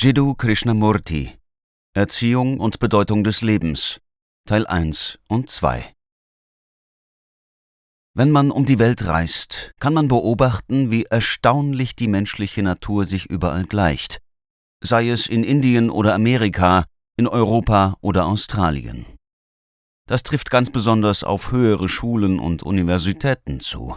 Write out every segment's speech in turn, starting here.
Jiddu Krishnamurti Erziehung und Bedeutung des Lebens Teil 1 und 2 Wenn man um die Welt reist, kann man beobachten, wie erstaunlich die menschliche Natur sich überall gleicht, sei es in Indien oder Amerika, in Europa oder Australien. Das trifft ganz besonders auf höhere Schulen und Universitäten zu.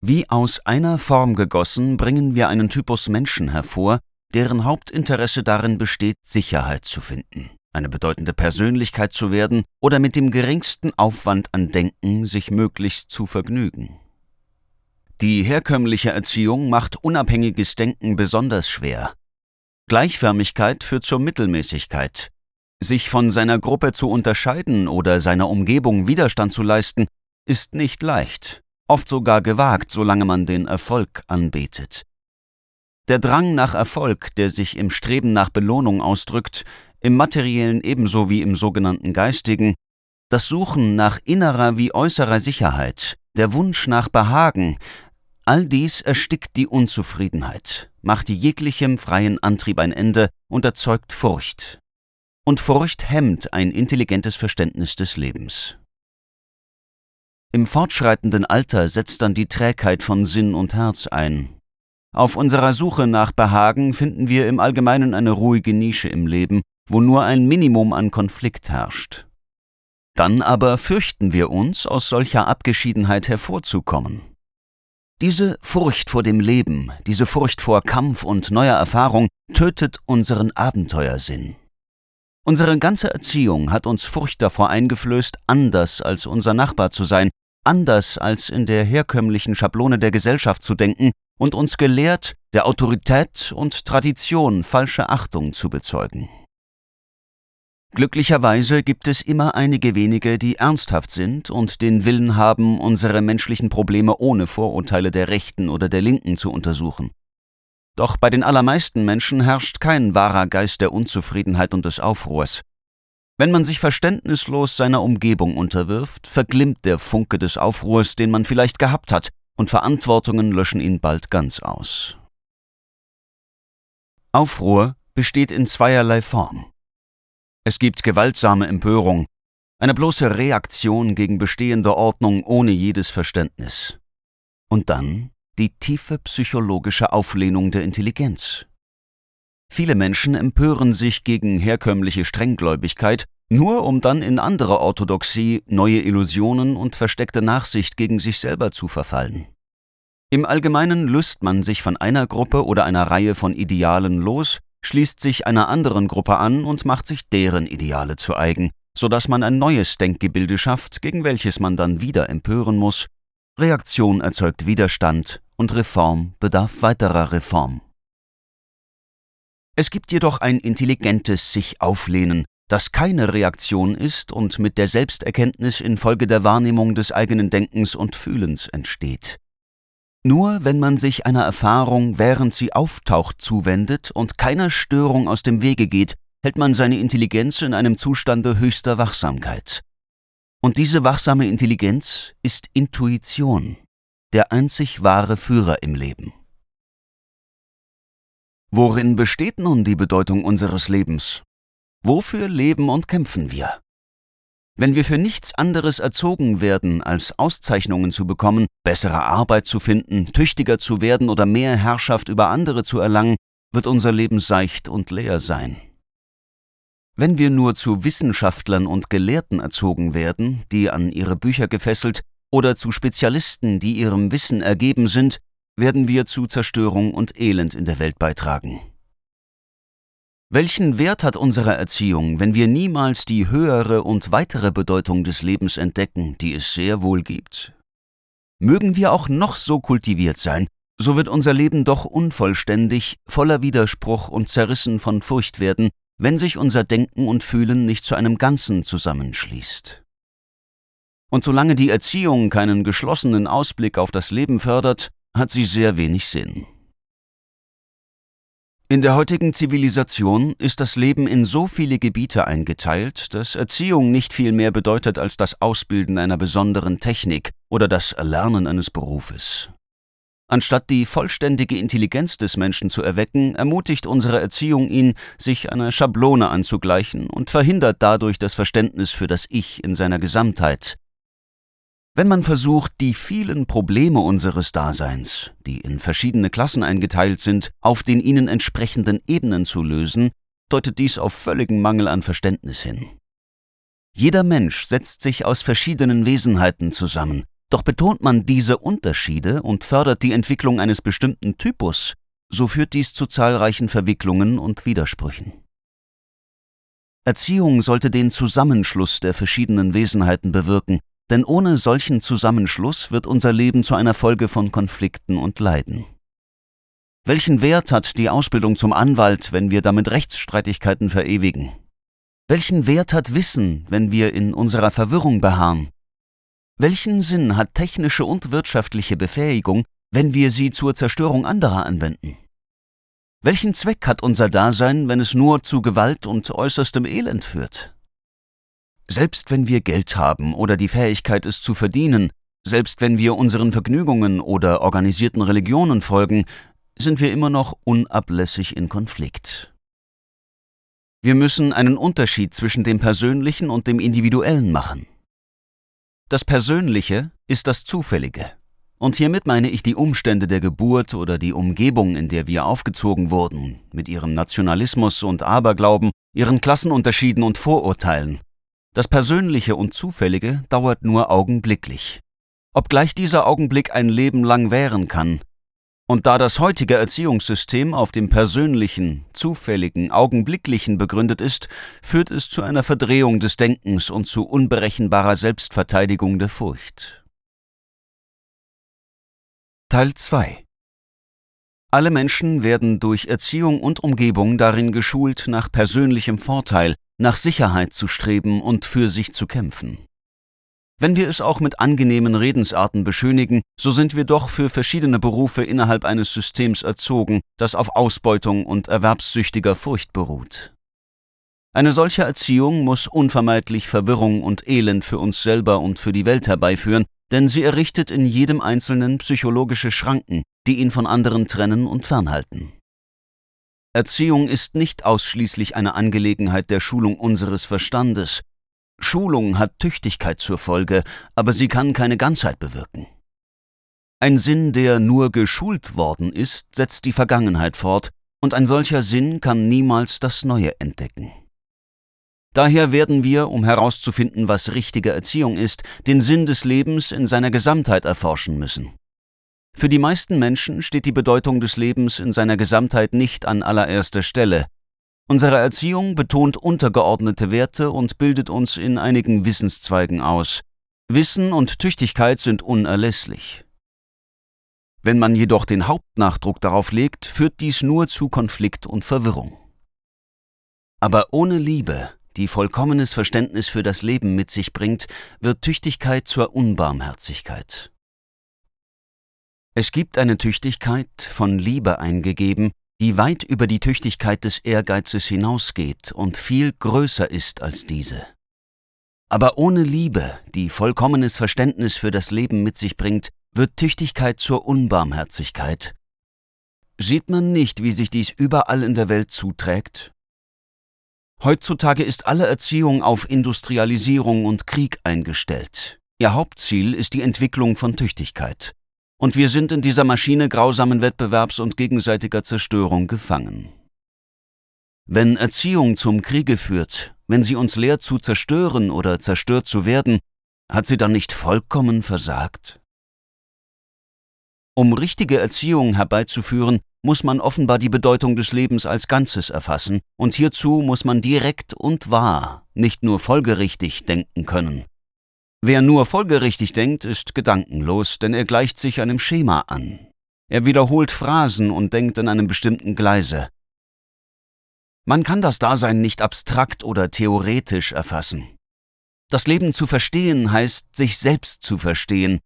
Wie aus einer Form gegossen bringen wir einen Typus Menschen hervor, deren Hauptinteresse darin besteht, Sicherheit zu finden, eine bedeutende Persönlichkeit zu werden oder mit dem geringsten Aufwand an Denken sich möglichst zu vergnügen. Die herkömmliche Erziehung macht unabhängiges Denken besonders schwer. Gleichförmigkeit führt zur Mittelmäßigkeit. Sich von seiner Gruppe zu unterscheiden oder seiner Umgebung Widerstand zu leisten, ist nicht leicht, oft sogar gewagt, solange man den Erfolg anbetet. Der Drang nach Erfolg, der sich im Streben nach Belohnung ausdrückt, im materiellen ebenso wie im sogenannten geistigen, das Suchen nach innerer wie äußerer Sicherheit, der Wunsch nach Behagen, all dies erstickt die Unzufriedenheit, macht jeglichem freien Antrieb ein Ende und erzeugt Furcht. Und Furcht hemmt ein intelligentes Verständnis des Lebens. Im fortschreitenden Alter setzt dann die Trägheit von Sinn und Herz ein, auf unserer Suche nach Behagen finden wir im Allgemeinen eine ruhige Nische im Leben, wo nur ein Minimum an Konflikt herrscht. Dann aber fürchten wir uns, aus solcher Abgeschiedenheit hervorzukommen. Diese Furcht vor dem Leben, diese Furcht vor Kampf und neuer Erfahrung tötet unseren Abenteuersinn. Unsere ganze Erziehung hat uns Furcht davor eingeflößt, anders als unser Nachbar zu sein, anders als in der herkömmlichen Schablone der Gesellschaft zu denken und uns gelehrt, der Autorität und Tradition falsche Achtung zu bezeugen. Glücklicherweise gibt es immer einige wenige, die ernsthaft sind und den Willen haben, unsere menschlichen Probleme ohne Vorurteile der Rechten oder der Linken zu untersuchen. Doch bei den allermeisten Menschen herrscht kein wahrer Geist der Unzufriedenheit und des Aufruhrs. Wenn man sich verständnislos seiner Umgebung unterwirft, verglimmt der Funke des Aufruhrs, den man vielleicht gehabt hat, und Verantwortungen löschen ihn bald ganz aus. Aufruhr besteht in zweierlei Form. Es gibt gewaltsame Empörung, eine bloße Reaktion gegen bestehende Ordnung ohne jedes Verständnis. Und dann die tiefe psychologische Auflehnung der Intelligenz. Viele Menschen empören sich gegen herkömmliche Strenggläubigkeit, nur um dann in andere Orthodoxie, neue Illusionen und versteckte Nachsicht gegen sich selber zu verfallen. Im Allgemeinen löst man sich von einer Gruppe oder einer Reihe von Idealen los, schließt sich einer anderen Gruppe an und macht sich deren Ideale zu eigen, so dass man ein neues Denkgebilde schafft, gegen welches man dann wieder empören muss. Reaktion erzeugt Widerstand und Reform bedarf weiterer Reform. Es gibt jedoch ein intelligentes sich auflehnen, das keine Reaktion ist und mit der Selbsterkenntnis infolge der Wahrnehmung des eigenen Denkens und Fühlens entsteht. Nur wenn man sich einer Erfahrung, während sie auftaucht, zuwendet und keiner Störung aus dem Wege geht, hält man seine Intelligenz in einem Zustande höchster Wachsamkeit. Und diese wachsame Intelligenz ist Intuition, der einzig wahre Führer im Leben. Worin besteht nun die Bedeutung unseres Lebens? Wofür leben und kämpfen wir? Wenn wir für nichts anderes erzogen werden, als Auszeichnungen zu bekommen, bessere Arbeit zu finden, tüchtiger zu werden oder mehr Herrschaft über andere zu erlangen, wird unser Leben seicht und leer sein. Wenn wir nur zu Wissenschaftlern und Gelehrten erzogen werden, die an ihre Bücher gefesselt, oder zu Spezialisten, die ihrem Wissen ergeben sind, werden wir zu Zerstörung und Elend in der Welt beitragen. Welchen Wert hat unsere Erziehung, wenn wir niemals die höhere und weitere Bedeutung des Lebens entdecken, die es sehr wohl gibt? Mögen wir auch noch so kultiviert sein, so wird unser Leben doch unvollständig, voller Widerspruch und zerrissen von Furcht werden, wenn sich unser Denken und Fühlen nicht zu einem Ganzen zusammenschließt. Und solange die Erziehung keinen geschlossenen Ausblick auf das Leben fördert, hat sie sehr wenig Sinn. In der heutigen Zivilisation ist das Leben in so viele Gebiete eingeteilt, dass Erziehung nicht viel mehr bedeutet als das Ausbilden einer besonderen Technik oder das Erlernen eines Berufes. Anstatt die vollständige Intelligenz des Menschen zu erwecken, ermutigt unsere Erziehung ihn, sich einer Schablone anzugleichen und verhindert dadurch das Verständnis für das Ich in seiner Gesamtheit. Wenn man versucht, die vielen Probleme unseres Daseins, die in verschiedene Klassen eingeteilt sind, auf den ihnen entsprechenden Ebenen zu lösen, deutet dies auf völligen Mangel an Verständnis hin. Jeder Mensch setzt sich aus verschiedenen Wesenheiten zusammen, doch betont man diese Unterschiede und fördert die Entwicklung eines bestimmten Typus, so führt dies zu zahlreichen Verwicklungen und Widersprüchen. Erziehung sollte den Zusammenschluss der verschiedenen Wesenheiten bewirken, denn ohne solchen Zusammenschluss wird unser Leben zu einer Folge von Konflikten und Leiden. Welchen Wert hat die Ausbildung zum Anwalt, wenn wir damit Rechtsstreitigkeiten verewigen? Welchen Wert hat Wissen, wenn wir in unserer Verwirrung beharren? Welchen Sinn hat technische und wirtschaftliche Befähigung, wenn wir sie zur Zerstörung anderer anwenden? Welchen Zweck hat unser Dasein, wenn es nur zu Gewalt und äußerstem Elend führt? Selbst wenn wir Geld haben oder die Fähigkeit, es zu verdienen, selbst wenn wir unseren Vergnügungen oder organisierten Religionen folgen, sind wir immer noch unablässig in Konflikt. Wir müssen einen Unterschied zwischen dem Persönlichen und dem Individuellen machen. Das Persönliche ist das Zufällige. Und hiermit meine ich die Umstände der Geburt oder die Umgebung, in der wir aufgezogen wurden, mit ihrem Nationalismus und Aberglauben, ihren Klassenunterschieden und Vorurteilen. Das Persönliche und Zufällige dauert nur augenblicklich. Obgleich dieser Augenblick ein Leben lang währen kann, und da das heutige Erziehungssystem auf dem persönlichen, zufälligen, augenblicklichen begründet ist, führt es zu einer Verdrehung des Denkens und zu unberechenbarer Selbstverteidigung der Furcht. Teil 2 Alle Menschen werden durch Erziehung und Umgebung darin geschult, nach persönlichem Vorteil, nach Sicherheit zu streben und für sich zu kämpfen. Wenn wir es auch mit angenehmen Redensarten beschönigen, so sind wir doch für verschiedene Berufe innerhalb eines Systems erzogen, das auf Ausbeutung und erwerbssüchtiger Furcht beruht. Eine solche Erziehung muss unvermeidlich Verwirrung und Elend für uns selber und für die Welt herbeiführen, denn sie errichtet in jedem Einzelnen psychologische Schranken, die ihn von anderen trennen und fernhalten. Erziehung ist nicht ausschließlich eine Angelegenheit der Schulung unseres Verstandes, Schulung hat Tüchtigkeit zur Folge, aber sie kann keine Ganzheit bewirken. Ein Sinn, der nur geschult worden ist, setzt die Vergangenheit fort, und ein solcher Sinn kann niemals das Neue entdecken. Daher werden wir, um herauszufinden, was richtige Erziehung ist, den Sinn des Lebens in seiner Gesamtheit erforschen müssen. Für die meisten Menschen steht die Bedeutung des Lebens in seiner Gesamtheit nicht an allererster Stelle, Unsere Erziehung betont untergeordnete Werte und bildet uns in einigen Wissenszweigen aus. Wissen und Tüchtigkeit sind unerlässlich. Wenn man jedoch den Hauptnachdruck darauf legt, führt dies nur zu Konflikt und Verwirrung. Aber ohne Liebe, die vollkommenes Verständnis für das Leben mit sich bringt, wird Tüchtigkeit zur Unbarmherzigkeit. Es gibt eine Tüchtigkeit, von Liebe eingegeben, die weit über die Tüchtigkeit des Ehrgeizes hinausgeht und viel größer ist als diese. Aber ohne Liebe, die vollkommenes Verständnis für das Leben mit sich bringt, wird Tüchtigkeit zur Unbarmherzigkeit. Sieht man nicht, wie sich dies überall in der Welt zuträgt? Heutzutage ist alle Erziehung auf Industrialisierung und Krieg eingestellt. Ihr Hauptziel ist die Entwicklung von Tüchtigkeit und wir sind in dieser Maschine grausamen Wettbewerbs und gegenseitiger Zerstörung gefangen. Wenn Erziehung zum Kriege führt, wenn sie uns lehrt zu zerstören oder zerstört zu werden, hat sie dann nicht vollkommen versagt? Um richtige Erziehung herbeizuführen, muss man offenbar die Bedeutung des Lebens als Ganzes erfassen, und hierzu muss man direkt und wahr, nicht nur folgerichtig denken können. Wer nur folgerichtig denkt, ist gedankenlos, denn er gleicht sich einem Schema an. Er wiederholt Phrasen und denkt in einem bestimmten Gleise. Man kann das Dasein nicht abstrakt oder theoretisch erfassen. Das Leben zu verstehen heißt, sich selbst zu verstehen,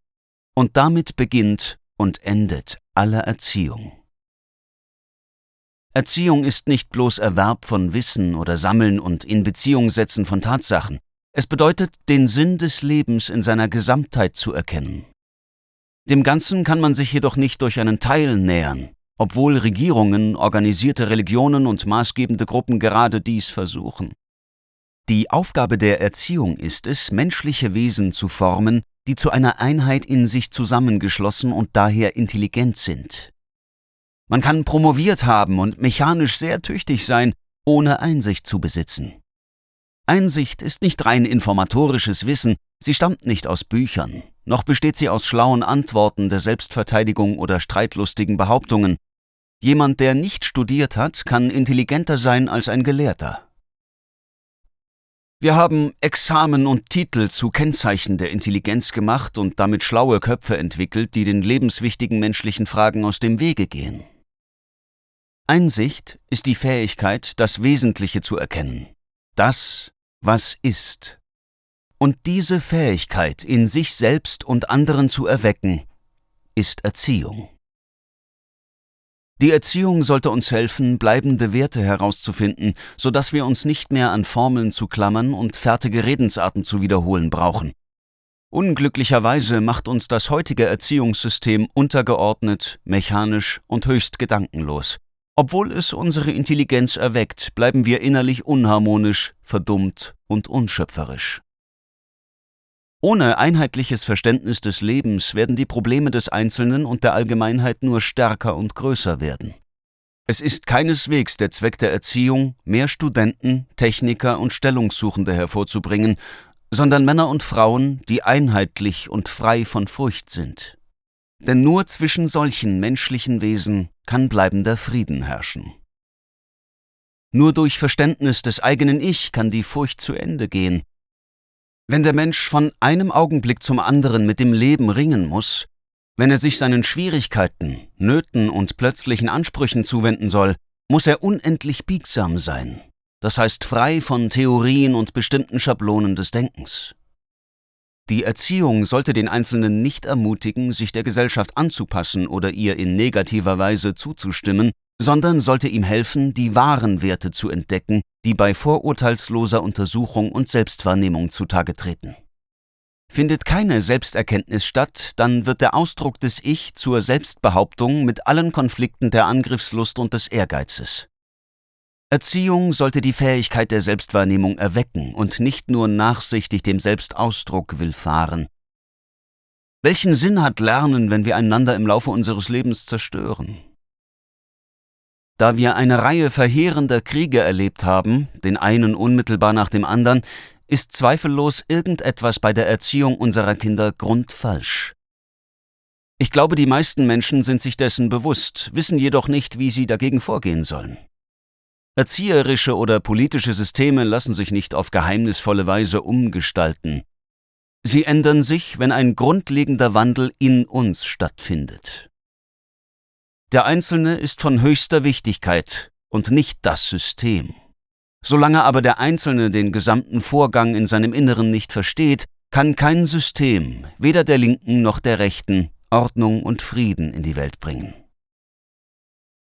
und damit beginnt und endet alle Erziehung. Erziehung ist nicht bloß Erwerb von Wissen oder Sammeln und Inbeziehung setzen von Tatsachen. Es bedeutet, den Sinn des Lebens in seiner Gesamtheit zu erkennen. Dem Ganzen kann man sich jedoch nicht durch einen Teil nähern, obwohl Regierungen, organisierte Religionen und maßgebende Gruppen gerade dies versuchen. Die Aufgabe der Erziehung ist es, menschliche Wesen zu formen, die zu einer Einheit in sich zusammengeschlossen und daher intelligent sind. Man kann promoviert haben und mechanisch sehr tüchtig sein, ohne Einsicht zu besitzen. Einsicht ist nicht rein informatorisches Wissen, sie stammt nicht aus Büchern, noch besteht sie aus schlauen Antworten der Selbstverteidigung oder streitlustigen Behauptungen. Jemand, der nicht studiert hat, kann intelligenter sein als ein Gelehrter. Wir haben Examen und Titel zu Kennzeichen der Intelligenz gemacht und damit schlaue Köpfe entwickelt, die den lebenswichtigen menschlichen Fragen aus dem Wege gehen. Einsicht ist die Fähigkeit, das Wesentliche zu erkennen, das, was ist. Und diese Fähigkeit in sich selbst und anderen zu erwecken, ist Erziehung. Die Erziehung sollte uns helfen, bleibende Werte herauszufinden, so dass wir uns nicht mehr an Formeln zu klammern und fertige Redensarten zu wiederholen brauchen. Unglücklicherweise macht uns das heutige Erziehungssystem untergeordnet, mechanisch und höchst gedankenlos. Obwohl es unsere Intelligenz erweckt, bleiben wir innerlich unharmonisch, verdummt und unschöpferisch. Ohne einheitliches Verständnis des Lebens werden die Probleme des Einzelnen und der Allgemeinheit nur stärker und größer werden. Es ist keineswegs der Zweck der Erziehung, mehr Studenten, Techniker und Stellungssuchende hervorzubringen, sondern Männer und Frauen, die einheitlich und frei von Furcht sind. Denn nur zwischen solchen menschlichen Wesen kann bleibender Frieden herrschen. Nur durch Verständnis des eigenen Ich kann die Furcht zu Ende gehen, wenn der Mensch von einem Augenblick zum anderen mit dem Leben ringen muss, wenn er sich seinen Schwierigkeiten, Nöten und plötzlichen Ansprüchen zuwenden soll, muss er unendlich biegsam sein, das heißt frei von Theorien und bestimmten Schablonen des Denkens. Die Erziehung sollte den Einzelnen nicht ermutigen, sich der Gesellschaft anzupassen oder ihr in negativer Weise zuzustimmen, sondern sollte ihm helfen, die wahren Werte zu entdecken, die bei vorurteilsloser Untersuchung und Selbstwahrnehmung zutage treten. Findet keine Selbsterkenntnis statt, dann wird der Ausdruck des Ich zur Selbstbehauptung mit allen Konflikten der Angriffslust und des Ehrgeizes. Erziehung sollte die Fähigkeit der Selbstwahrnehmung erwecken und nicht nur nachsichtig dem Selbstausdruck willfahren. Welchen Sinn hat Lernen, wenn wir einander im Laufe unseres Lebens zerstören? Da wir eine Reihe verheerender Kriege erlebt haben, den einen unmittelbar nach dem anderen, ist zweifellos irgendetwas bei der Erziehung unserer Kinder grundfalsch. Ich glaube, die meisten Menschen sind sich dessen bewusst, wissen jedoch nicht, wie sie dagegen vorgehen sollen. Erzieherische oder politische Systeme lassen sich nicht auf geheimnisvolle Weise umgestalten. Sie ändern sich, wenn ein grundlegender Wandel in uns stattfindet. Der Einzelne ist von höchster Wichtigkeit und nicht das System. Solange aber der Einzelne den gesamten Vorgang in seinem Inneren nicht versteht, kann kein System, weder der Linken noch der Rechten, Ordnung und Frieden in die Welt bringen.